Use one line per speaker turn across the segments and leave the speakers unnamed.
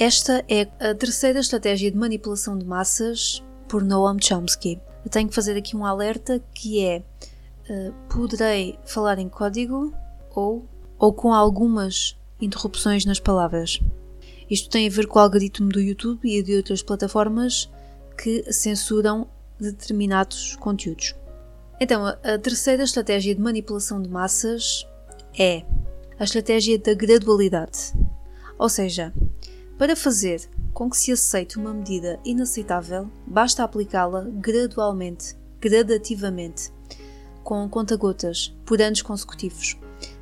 Esta é a terceira estratégia de manipulação de massas por Noam Chomsky. Eu tenho que fazer aqui um alerta que é uh, poderei falar em código ou, ou com algumas interrupções nas palavras. Isto tem a ver com o algoritmo do YouTube e de outras plataformas que censuram determinados conteúdos. Então, a terceira estratégia de manipulação de massas é a estratégia da gradualidade. Ou seja, para fazer com que se aceite uma medida inaceitável, basta aplicá-la gradualmente, gradativamente, com conta-gotas, por anos consecutivos.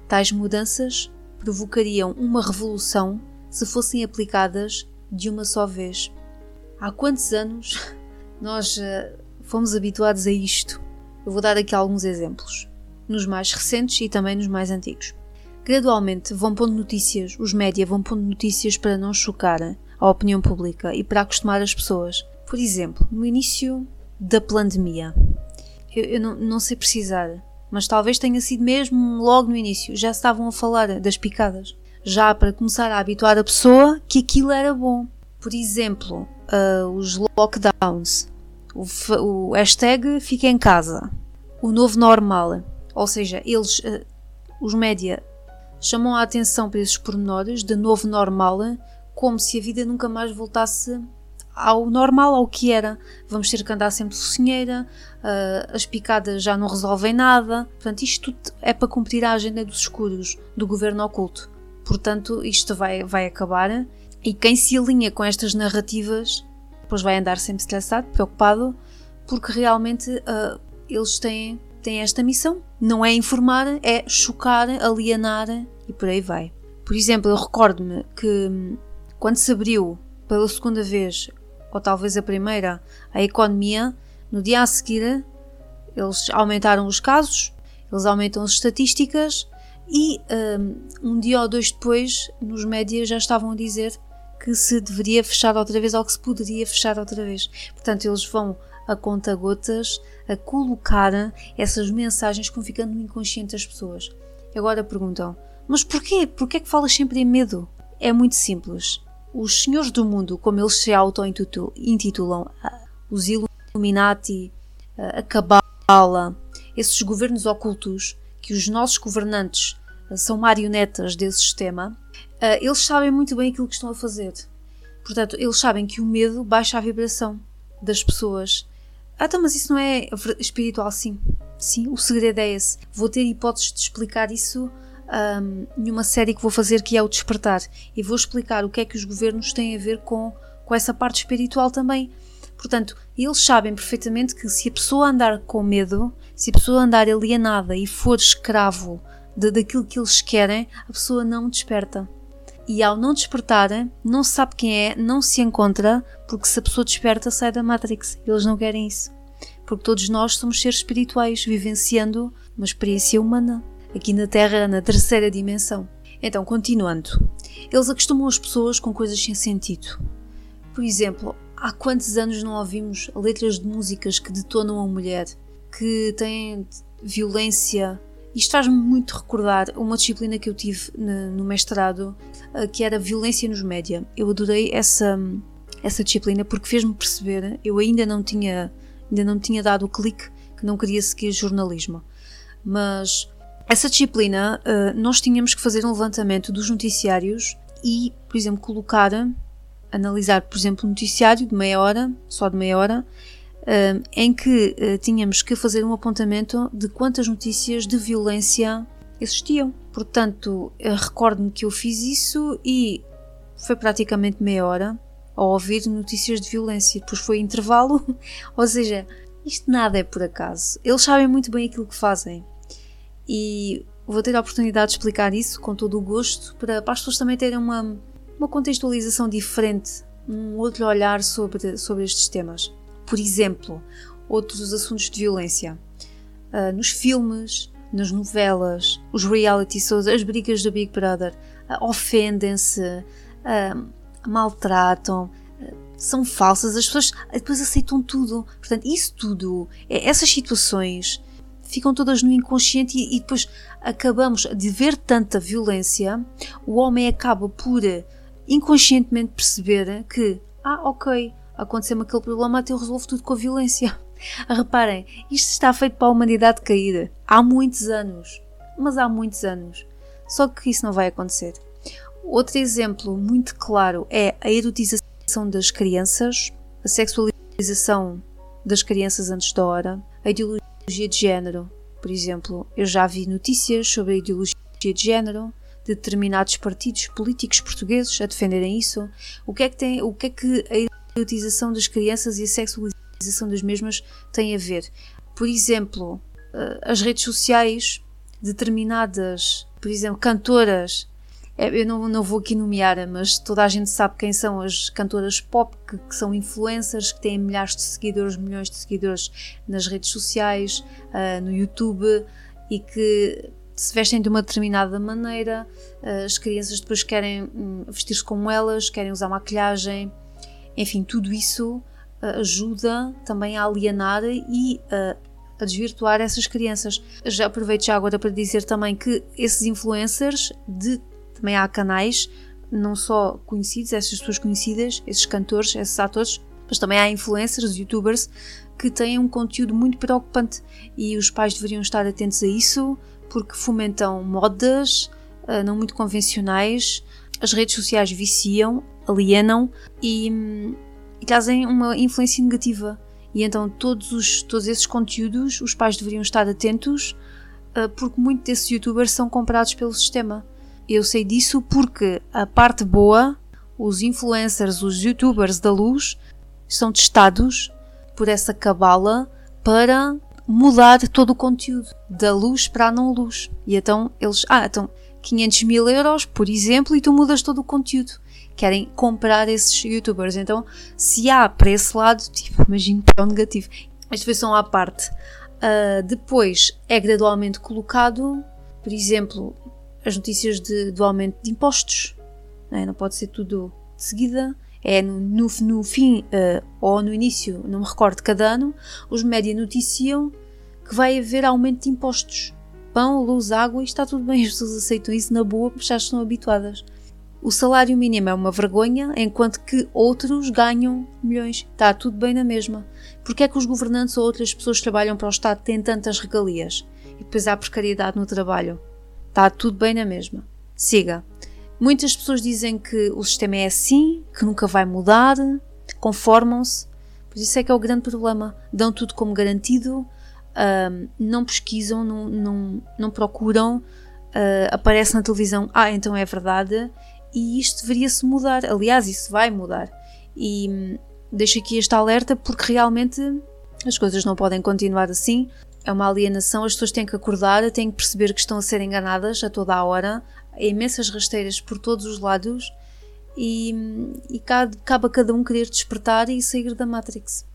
Tais mudanças provocariam uma revolução se fossem aplicadas de uma só vez. Há quantos anos nós uh, fomos habituados a isto? Eu vou dar aqui alguns exemplos, nos mais recentes e também nos mais antigos. Gradualmente vão pondo notícias, os média vão pondo notícias para não chocar a opinião pública e para acostumar as pessoas. Por exemplo, no início da pandemia, eu, eu não, não sei precisar, mas talvez tenha sido mesmo logo no início, já estavam a falar das picadas já para começar a habituar a pessoa que aquilo era bom. Por exemplo, uh, os lockdowns, o, o, hashtag fica em casa, o novo normal, ou seja, eles, uh, os média, chamam a atenção para esses pormenores de novo normal, como se a vida nunca mais voltasse ao normal, ao que era. Vamos ter que andar sempre socinheira, uh, as picadas já não resolvem nada. Portanto, isto tudo é para cumprir a agenda dos escuros do governo oculto. Portanto, isto vai, vai acabar e quem se alinha com estas narrativas depois vai andar sempre estressado, preocupado, porque realmente uh, eles têm, têm esta missão. Não é informar, é chocar, alienar e por aí vai. Por exemplo, eu recordo-me que hum, quando se abriu pela segunda vez, ou talvez a primeira, a economia, no dia a seguir eles aumentaram os casos, eles aumentam as estatísticas e um, um dia ou dois depois, nos médias já estavam a dizer que se deveria fechar outra vez ou que se poderia fechar outra vez. Portanto, eles vão a conta-gotas a colocar essas mensagens que vão ficando no inconsciente das pessoas. Agora perguntam: mas porquê? Porquê é que falas sempre em medo? É muito simples. Os senhores do mundo, como eles se auto-intitulam, os Illuminati, a Cabala, esses governos ocultos, que os nossos governantes eh, são marionetas desse sistema, eles sabem muito bem aquilo que estão a fazer. Portanto, eles sabem que o medo baixa a vibração das pessoas. Ah, então, mas isso não é espiritual? Sim. Sim, o segredo é esse. Vou ter hipóteses de explicar isso um, numa série que vou fazer que é o Despertar. E vou explicar o que é que os governos têm a ver com, com essa parte espiritual também. Portanto, eles sabem perfeitamente que se a pessoa andar com medo, se a pessoa andar alienada e for escravo de, daquilo que eles querem, a pessoa não desperta. E ao não despertar, não sabe quem é, não se encontra, porque se a pessoa desperta, sai da Matrix. Eles não querem isso. Porque todos nós somos seres espirituais, vivenciando uma experiência humana, aqui na Terra, na terceira dimensão. Então, continuando. Eles acostumam as pessoas com coisas sem sentido. Por exemplo, há quantos anos não ouvimos letras de músicas que detonam a mulher, que têm violência? Isto faz-me muito recordar uma disciplina que eu tive no mestrado, eh, que era violência nos média. Eu adorei essa, essa disciplina porque fez-me perceber, eu ainda não tinha, ainda não tinha dado o clique que não queria seguir jornalismo. Mas essa disciplina, eh, nós tínhamos que fazer um levantamento dos noticiários e, por exemplo, colocar analisar, por exemplo, um noticiário de meia hora, só de meia hora, em que eh, tínhamos que fazer um apontamento de quantas notícias de violência existiam. Portanto, recordo-me que eu fiz isso e foi praticamente meia hora a ouvir notícias de violência. Depois foi intervalo, ou seja, isto nada é por acaso. Eles sabem muito bem aquilo que fazem. E vou ter a oportunidade de explicar isso com todo o gosto para, para as pessoas também terem uma, uma contextualização diferente, um outro olhar sobre, sobre estes temas. Por exemplo, outros assuntos de violência. Uh, nos filmes, nas novelas, os reality shows, as brigas do Big Brother, uh, ofendem-se, uh, maltratam, são falsas, as pessoas depois aceitam tudo. Portanto, isso tudo, é, essas situações ficam todas no inconsciente e, e, depois acabamos de ver tanta violência, o homem acaba por inconscientemente perceber que, ah, ok, aconteceu-me aquele problema, até eu resolvo tudo com a violência. Reparem, isto está feito para a humanidade cair há muitos anos, mas há muitos anos. Só que isso não vai acontecer. Outro exemplo muito claro é a erotização das crianças, a sexualização das crianças antes da hora, a ideologia de género. Por exemplo, eu já vi notícias sobre a ideologia de género de determinados partidos políticos portugueses a defenderem isso. O que é que tem, o que é que a erotização das crianças e a sexualização das mesmas têm a ver? Por exemplo, eh, as redes sociais, determinadas, por exemplo, cantoras é, eu não, não vou aqui nomear, mas toda a gente sabe quem são as cantoras pop, que, que são influencers, que têm milhares de seguidores, milhões de seguidores nas redes sociais, uh, no YouTube e que se vestem de uma determinada maneira. Uh, as crianças depois querem um, vestir-se como elas, querem usar maquilhagem, enfim, tudo isso uh, ajuda também a alienar e a desvirtuar essas crianças. Já aproveito já agora para dizer também que esses influencers de também há canais, não só conhecidos, essas pessoas conhecidas, esses cantores, esses atores, mas também há influencers, youtubers, que têm um conteúdo muito preocupante e os pais deveriam estar atentos a isso porque fomentam modas uh, não muito convencionais, as redes sociais viciam, alienam e, e trazem uma influência negativa. E então todos, os, todos esses conteúdos os pais deveriam estar atentos uh, porque muitos desses youtubers são comprados pelo sistema. Eu sei disso porque a parte boa, os influencers, os youtubers da luz, são testados por essa cabala para mudar todo o conteúdo da luz para a não luz. E então eles, ah, então 500 mil euros, por exemplo, e tu mudas todo o conteúdo. Querem comprar esses youtubers. Então, se há para esse lado, tipo, imagino que é um negativo. Isto foi só à parte. Uh, depois é gradualmente colocado, por exemplo, as notícias de, do aumento de impostos. Não, é? não pode ser tudo de seguida. É no, no, no fim uh, ou no início, não me recordo, cada ano, os média noticiam que vai haver aumento de impostos. Pão, luz, água, e está tudo bem, as pessoas aceitam isso na boa porque já estão habituadas. O salário mínimo é uma vergonha, enquanto que outros ganham milhões. Está tudo bem na mesma. Porque é que os governantes ou outras pessoas que trabalham para o Estado têm tantas regalias? E depois há precariedade no trabalho. Está tudo bem na mesma. Siga. Muitas pessoas dizem que o sistema é assim, que nunca vai mudar, conformam-se. Por isso é que é o grande problema. Dão tudo como garantido, uh, não pesquisam, não, não, não procuram, uh, aparece na televisão, ah, então é verdade, e isto deveria-se mudar. Aliás, isso vai mudar. E hum, deixo aqui este alerta porque realmente as coisas não podem continuar assim é uma alienação, as pessoas têm que acordar, têm que perceber que estão a ser enganadas a toda a hora, há imensas rasteiras por todos os lados e, e cabe, cabe a cada um querer despertar e sair da Matrix.